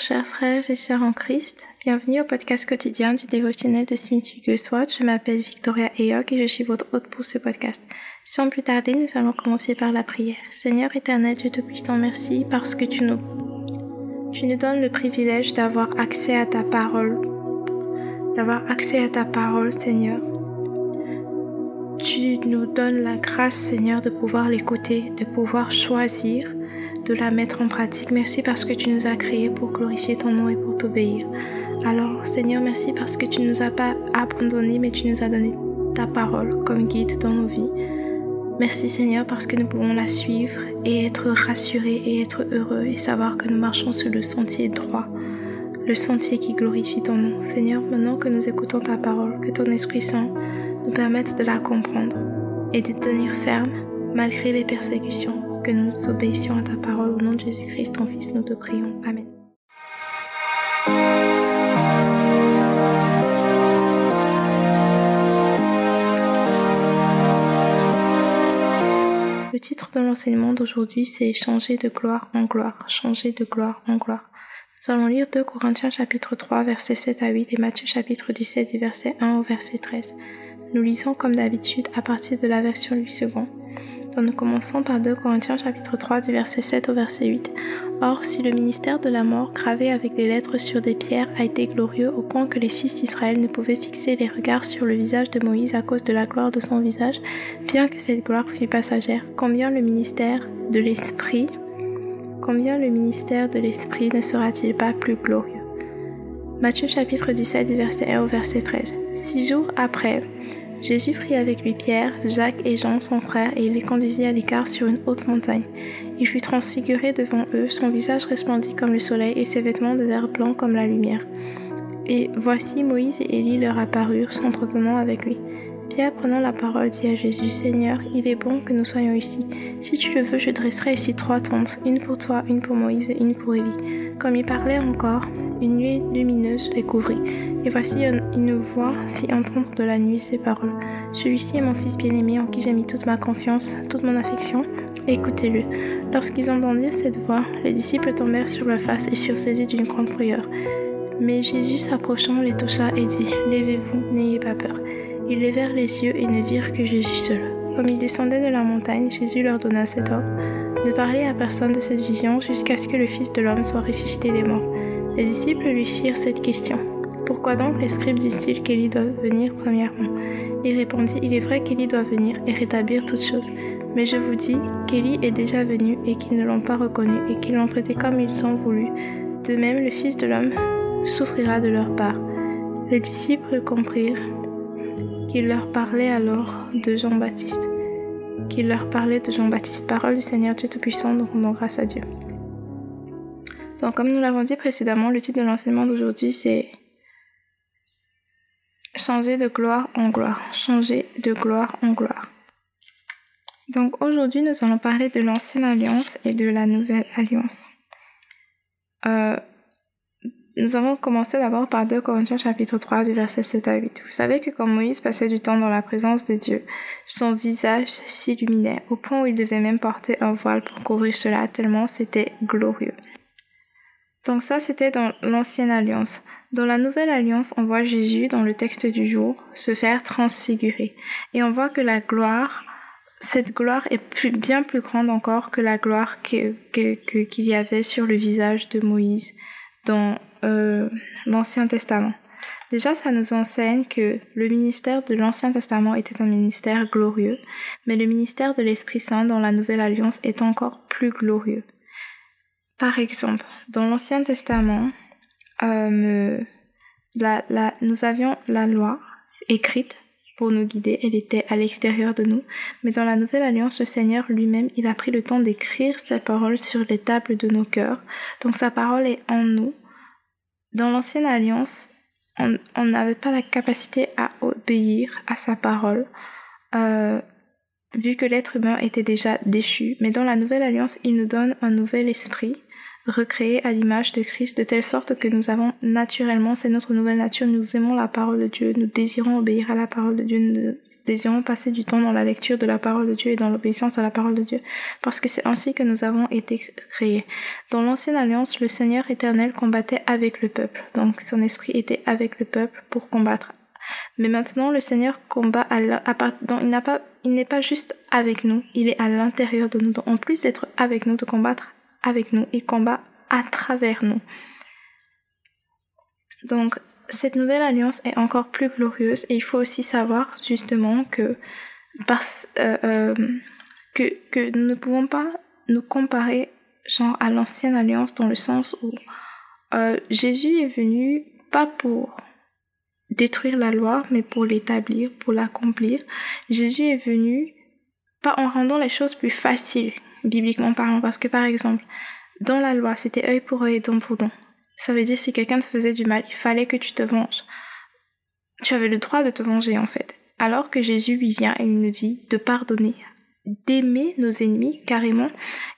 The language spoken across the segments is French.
Chers frères et sœurs en Christ. Bienvenue au podcast quotidien du dévotionnel de Smith Wigglesworth. Je m'appelle Victoria Eyok et je suis votre hôte pour ce podcast. Sans plus tarder, nous allons commencer par la prière. Seigneur éternel, Dieu Tout-Puissant, merci parce que tu nous, tu nous donnes le privilège d'avoir accès à ta parole. D'avoir accès à ta parole, Seigneur. Tu nous donnes la grâce, Seigneur, de pouvoir l'écouter, de pouvoir choisir de la mettre en pratique. Merci parce que tu nous as créés pour glorifier ton nom et pour t'obéir. Alors Seigneur, merci parce que tu nous as pas abandonnés, mais tu nous as donné ta parole comme guide dans nos vies. Merci Seigneur parce que nous pouvons la suivre et être rassurés et être heureux et savoir que nous marchons sur le sentier droit, le sentier qui glorifie ton nom. Seigneur, maintenant que nous écoutons ta parole, que ton Esprit Saint nous permette de la comprendre et de tenir ferme malgré les persécutions que nous obéissions à ta parole. Au nom de Jésus-Christ, ton Fils, nous te prions. Amen. Le titre de l'enseignement d'aujourd'hui, c'est Changer de gloire en gloire. Changer de gloire en gloire. Nous allons lire 2 Corinthiens chapitre 3 versets 7 à 8 et Matthieu chapitre 17 du verset 1 au verset 13. Nous lisons comme d'habitude à partir de la version du second. Nous commençons par 2 Corinthiens chapitre 3 du verset 7 au verset 8. Or, si le ministère de la mort gravé avec des lettres sur des pierres a été glorieux au point que les fils d'Israël ne pouvaient fixer les regards sur le visage de Moïse à cause de la gloire de son visage, bien que cette gloire fût passagère, combien le ministère de l'Esprit, combien le ministère de l'Esprit ne sera-t-il pas plus glorieux? Matthieu chapitre 17 du verset 1 au verset 13. Six jours après, Jésus prit avec lui Pierre, Jacques et Jean, son frère, et il les conduisit à l'écart sur une haute montagne. Il fut transfiguré devant eux, son visage resplendit comme le soleil et ses vêtements de verre blanc comme la lumière. Et voici Moïse et Élie leur apparurent, s'entretenant avec lui. Pierre, prenant la parole, dit à Jésus, Seigneur, il est bon que nous soyons ici. Si tu le veux, je dresserai ici trois tentes, une pour toi, une pour Moïse et une pour Élie. Comme il parlait encore, une nuée lumineuse les couvrit. Et voici une voix fit entendre de la nuit ces paroles. Celui-ci est mon fils bien-aimé en qui j'ai mis toute ma confiance, toute mon affection. Écoutez-le. Lorsqu'ils entendirent cette voix, les disciples tombèrent sur leur face et furent saisis d'une grande frayeur. Mais Jésus s'approchant les toucha et dit, Levez-vous, n'ayez pas peur. Ils levèrent les yeux et ne virent que Jésus seul. Comme ils descendaient de la montagne, Jésus leur donna cet ordre, ne parler à personne de cette vision jusqu'à ce que le Fils de l'homme soit ressuscité des morts. Les disciples lui firent cette question. Pourquoi donc les scribes disent-ils qu'Élie doit venir premièrement? Il répondit, Il est vrai qu'Élie doit venir et rétablir toutes choses. Mais je vous dis qu'Élie est déjà venu et qu'ils ne l'ont pas reconnu et qu'ils l'ont traité comme ils ont voulu. De même, le Fils de l'homme souffrira de leur part. Les disciples comprirent qu'il leur parlait alors de Jean-Baptiste. Qu'il leur parlait de Jean-Baptiste, parole du Seigneur Dieu Tout-Puissant, nous rendons grâce à Dieu. Donc, comme nous l'avons dit précédemment, le titre de l'enseignement d'aujourd'hui, c'est Changer de gloire en gloire. Changer de gloire en gloire. Donc aujourd'hui, nous allons parler de l'ancienne alliance et de la nouvelle alliance. Euh, nous avons commencé d'abord par 2 Corinthiens chapitre 3 du verset 7 à 8. Vous savez que quand Moïse passait du temps dans la présence de Dieu, son visage s'illuminait au point où il devait même porter un voile pour couvrir cela tellement c'était glorieux. Donc ça, c'était dans l'ancienne alliance. Dans la nouvelle alliance, on voit Jésus, dans le texte du jour, se faire transfigurer. Et on voit que la gloire, cette gloire est bien plus grande encore que la gloire qu'il que, y avait sur le visage de Moïse dans euh, l'Ancien Testament. Déjà, ça nous enseigne que le ministère de l'Ancien Testament était un ministère glorieux, mais le ministère de l'Esprit Saint dans la Nouvelle Alliance est encore plus glorieux. Par exemple, dans l'Ancien Testament, euh, la, nous avions la loi écrite pour nous guider, elle était à l'extérieur de nous, mais dans la Nouvelle Alliance, le Seigneur lui-même, il a pris le temps d'écrire sa parole sur les tables de nos cœurs, donc sa parole est en nous. Dans l'Ancienne Alliance, on n'avait pas la capacité à obéir à sa parole. Euh, vu que l'être humain était déjà déchu. Mais dans la nouvelle alliance, il nous donne un nouvel esprit, recréés à l'image de Christ, de telle sorte que nous avons naturellement, c'est notre nouvelle nature, nous aimons la parole de Dieu, nous désirons obéir à la parole de Dieu, nous désirons passer du temps dans la lecture de la parole de Dieu et dans l'obéissance à la parole de Dieu, parce que c'est ainsi que nous avons été créés. Dans l'ancienne alliance, le Seigneur éternel combattait avec le peuple, donc son esprit était avec le peuple pour combattre. Mais maintenant, le Seigneur combat à, il n'a pas, il n'est pas juste avec nous, il est à l'intérieur de nous. Donc, en plus d'être avec nous, de combattre avec nous, il combat à travers nous. Donc, cette nouvelle alliance est encore plus glorieuse et il faut aussi savoir justement que, parce, euh, euh, que, que nous ne pouvons pas nous comparer genre à l'ancienne alliance dans le sens où euh, Jésus est venu pas pour détruire la loi, mais pour l'établir, pour l'accomplir. Jésus est venu pas en rendant les choses plus faciles, bibliquement parlant, parce que par exemple, dans la loi, c'était œil pour œil et dent pour dent. Ça veut dire si quelqu'un te faisait du mal, il fallait que tu te venges. Tu avais le droit de te venger en fait. Alors que Jésus lui vient et il nous dit de pardonner, d'aimer nos ennemis carrément.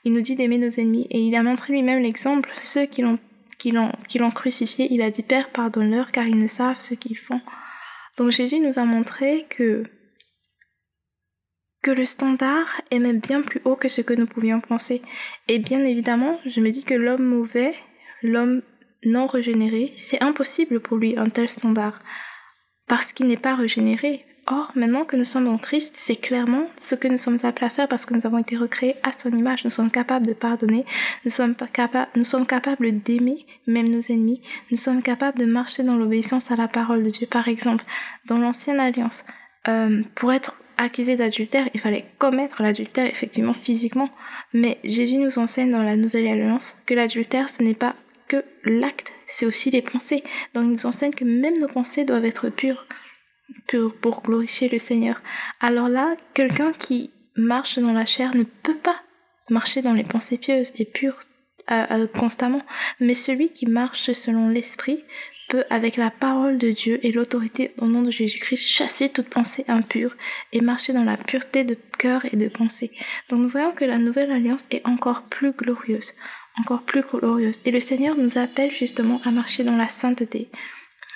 Il nous dit d'aimer nos ennemis et il a montré lui-même l'exemple, ceux qui l'ont qui l'ont crucifié, il a dit Père, pardonne-leur car ils ne savent ce qu'ils font. Donc Jésus nous a montré que que le standard est même bien plus haut que ce que nous pouvions penser. Et bien évidemment, je me dis que l'homme mauvais, l'homme non régénéré, c'est impossible pour lui un tel standard. Parce qu'il n'est pas régénéré. Or, maintenant que nous sommes en Christ, c'est clairement ce que nous sommes appelés à faire parce que nous avons été recréés à son image. Nous sommes capables de pardonner, nous sommes, capables, nous sommes capables d'aimer même nos ennemis, nous sommes capables de marcher dans l'obéissance à la parole de Dieu. Par exemple, dans l'ancienne alliance, euh, pour être accusé d'adultère, il fallait commettre l'adultère effectivement physiquement. Mais Jésus nous enseigne dans la nouvelle alliance que l'adultère, ce n'est pas que l'acte, c'est aussi les pensées. Donc il nous enseigne que même nos pensées doivent être pures pour, glorifier le Seigneur. Alors là, quelqu'un qui marche dans la chair ne peut pas marcher dans les pensées pieuses et pures euh, euh, constamment. Mais celui qui marche selon l'Esprit avec la parole de Dieu et l'autorité au nom de Jésus-Christ, chasser toute pensée impure et marcher dans la pureté de cœur et de pensée. Donc nous voyons que la nouvelle alliance est encore plus glorieuse, encore plus glorieuse. Et le Seigneur nous appelle justement à marcher dans la sainteté.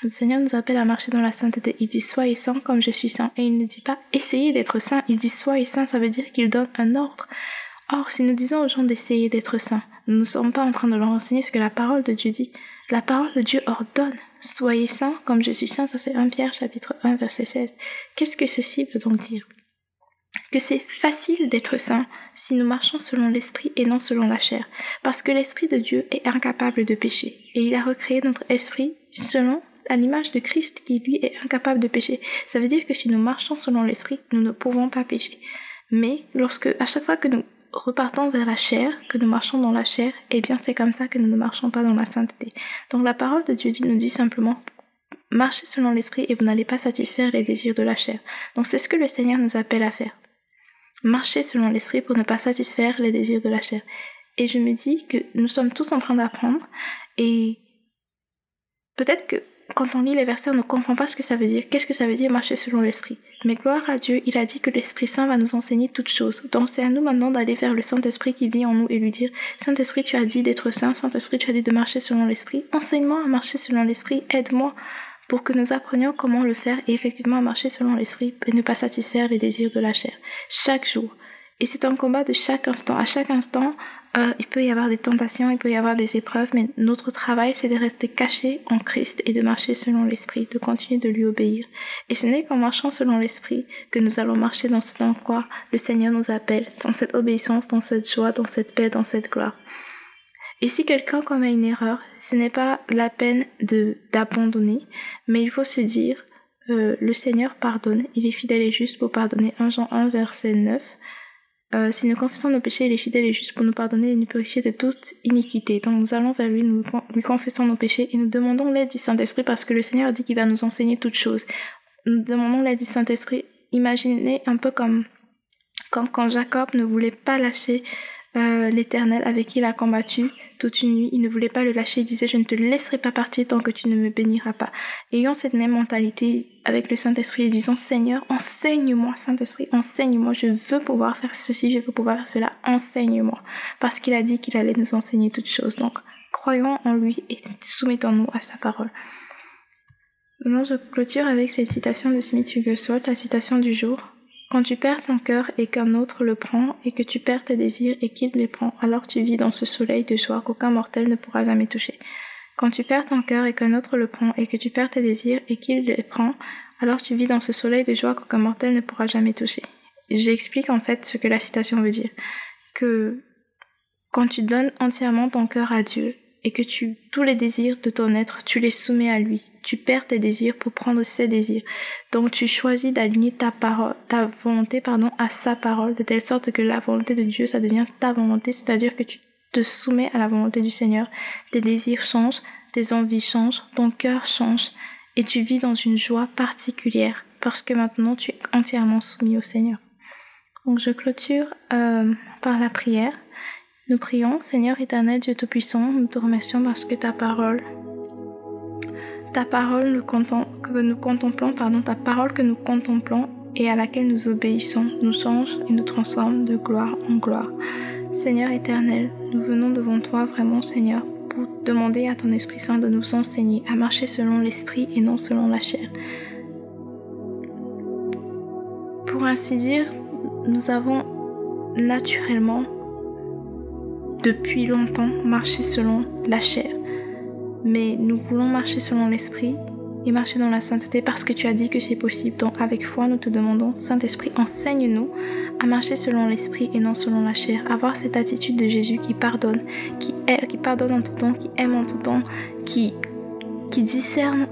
Le Seigneur nous appelle à marcher dans la sainteté. Il dit soyez saint comme je suis saint. Et il ne dit pas essayez d'être saint. Il dit soyez saint, ça veut dire qu'il donne un ordre. Or, si nous disons aux gens d'essayer d'être saints, nous ne sommes pas en train de leur enseigner ce que la parole de Dieu dit. La parole de Dieu ordonne. Soyez saints comme je suis saint. Ça c'est 1 Pierre chapitre 1 verset 16. Qu'est-ce que ceci veut donc dire? que c'est facile d'être saint si nous marchons selon l'esprit et non selon la chair, parce que l'esprit de Dieu est incapable de pécher, et il a recréé notre esprit selon à l'image de Christ qui lui est incapable de pécher. Ça veut dire que si nous marchons selon l'esprit, nous ne pouvons pas pécher. Mais lorsque, à chaque fois que nous repartons vers la chair, que nous marchons dans la chair, eh bien c'est comme ça que nous ne marchons pas dans la sainteté. Donc la parole de Dieu nous dit simplement marchez selon l'esprit et vous n'allez pas satisfaire les désirs de la chair. Donc c'est ce que le Seigneur nous appelle à faire. Marcher selon l'esprit pour ne pas satisfaire les désirs de la chair. Et je me dis que nous sommes tous en train d'apprendre et peut-être que quand on lit les versets, on ne comprend pas ce que ça veut dire. Qu'est-ce que ça veut dire marcher selon l'Esprit? Mais gloire à Dieu, il a dit que l'Esprit Saint va nous enseigner toutes choses. Donc c'est à nous maintenant d'aller vers le Saint-Esprit qui vit en nous et lui dire, Saint-Esprit, tu as dit d'être saint, Saint-Esprit, tu as dit de marcher selon l'Esprit. Enseigne-moi à marcher selon l'Esprit, aide-moi pour que nous apprenions comment le faire et effectivement à marcher selon l'Esprit et ne pas satisfaire les désirs de la chair. Chaque jour. Et c'est un combat de chaque instant. À chaque instant, euh, il peut y avoir des tentations, il peut y avoir des épreuves, mais notre travail, c'est de rester caché en Christ et de marcher selon l'Esprit, de continuer de lui obéir. Et ce n'est qu'en marchant selon l'Esprit que nous allons marcher dans ce dans quoi le Seigneur nous appelle, dans cette obéissance, dans cette joie, dans cette paix, dans cette gloire. Et si quelqu'un commet une erreur, ce n'est pas la peine de d'abandonner, mais il faut se dire, euh, le Seigneur pardonne, il est fidèle et juste pour pardonner. 1 Jean 1 verset 9. Euh, si nous confessons nos péchés, il est fidèle et juste pour nous pardonner et nous purifier de toute iniquité. Donc nous allons vers lui, nous lui confessons nos péchés et nous demandons l'aide du Saint-Esprit parce que le Seigneur dit qu'il va nous enseigner toutes choses. Nous demandons l'aide du Saint-Esprit. Imaginez un peu comme, comme quand Jacob ne voulait pas lâcher euh, l'Éternel avec qui il a combattu toute une nuit. Il ne voulait pas le lâcher. Il disait, je ne te laisserai pas partir tant que tu ne me béniras pas. Ayant cette même mentalité avec le Saint-Esprit et disant, Seigneur, enseigne-moi, Saint-Esprit, enseigne-moi. Je veux pouvoir faire ceci, je veux pouvoir faire cela. Enseigne-moi. Parce qu'il a dit qu'il allait nous enseigner toutes choses. Donc, croyons en lui et soumettons-nous à sa parole. Maintenant, je clôture avec cette citation de Smith Wigglesworth, la citation du jour. Quand tu perds ton cœur et qu'un autre le prend, et que tu perds tes désirs et qu'il les prend, alors tu vis dans ce soleil de joie qu'aucun mortel ne pourra jamais toucher. Quand tu perds ton cœur et qu'un autre le prend, et que tu perds tes désirs et qu'il les prend, alors tu vis dans ce soleil de joie qu'aucun mortel ne pourra jamais toucher. J'explique en fait ce que la citation veut dire. Que quand tu donnes entièrement ton cœur à Dieu, et que tu, tous les désirs de ton être, tu les soumets à lui. Tu perds tes désirs pour prendre ses désirs. Donc tu choisis d'aligner ta parole, ta volonté, pardon, à sa parole, de telle sorte que la volonté de Dieu, ça devient ta volonté, c'est-à-dire que tu te soumets à la volonté du Seigneur. Tes désirs changent, tes envies changent, ton cœur change, et tu vis dans une joie particulière, parce que maintenant tu es entièrement soumis au Seigneur. Donc je clôture euh, par la prière. Nous prions, Seigneur éternel Dieu Tout-Puissant, nous te remercions parce que ta parole, ta parole que nous contemplons, pardon, ta parole que nous contemplons et à laquelle nous obéissons, nous change et nous transforme de gloire en gloire. Seigneur éternel, nous venons devant toi vraiment, Seigneur, pour demander à ton Esprit Saint de nous enseigner à marcher selon l'Esprit et non selon la chair. Pour ainsi dire, nous avons naturellement depuis longtemps marcher selon la chair. Mais nous voulons marcher selon l'Esprit et marcher dans la sainteté parce que tu as dit que c'est possible. Donc avec foi, nous te demandons, Saint-Esprit, enseigne-nous à marcher selon l'Esprit et non selon la chair. Avoir cette attitude de Jésus qui pardonne, qui, est, qui pardonne en tout temps, qui aime en tout temps, qui, qui discerne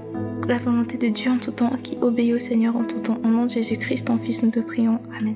la volonté de Dieu en tout temps, qui obéit au Seigneur en tout temps. Au nom de Jésus-Christ, ton Fils, nous te prions. Amen.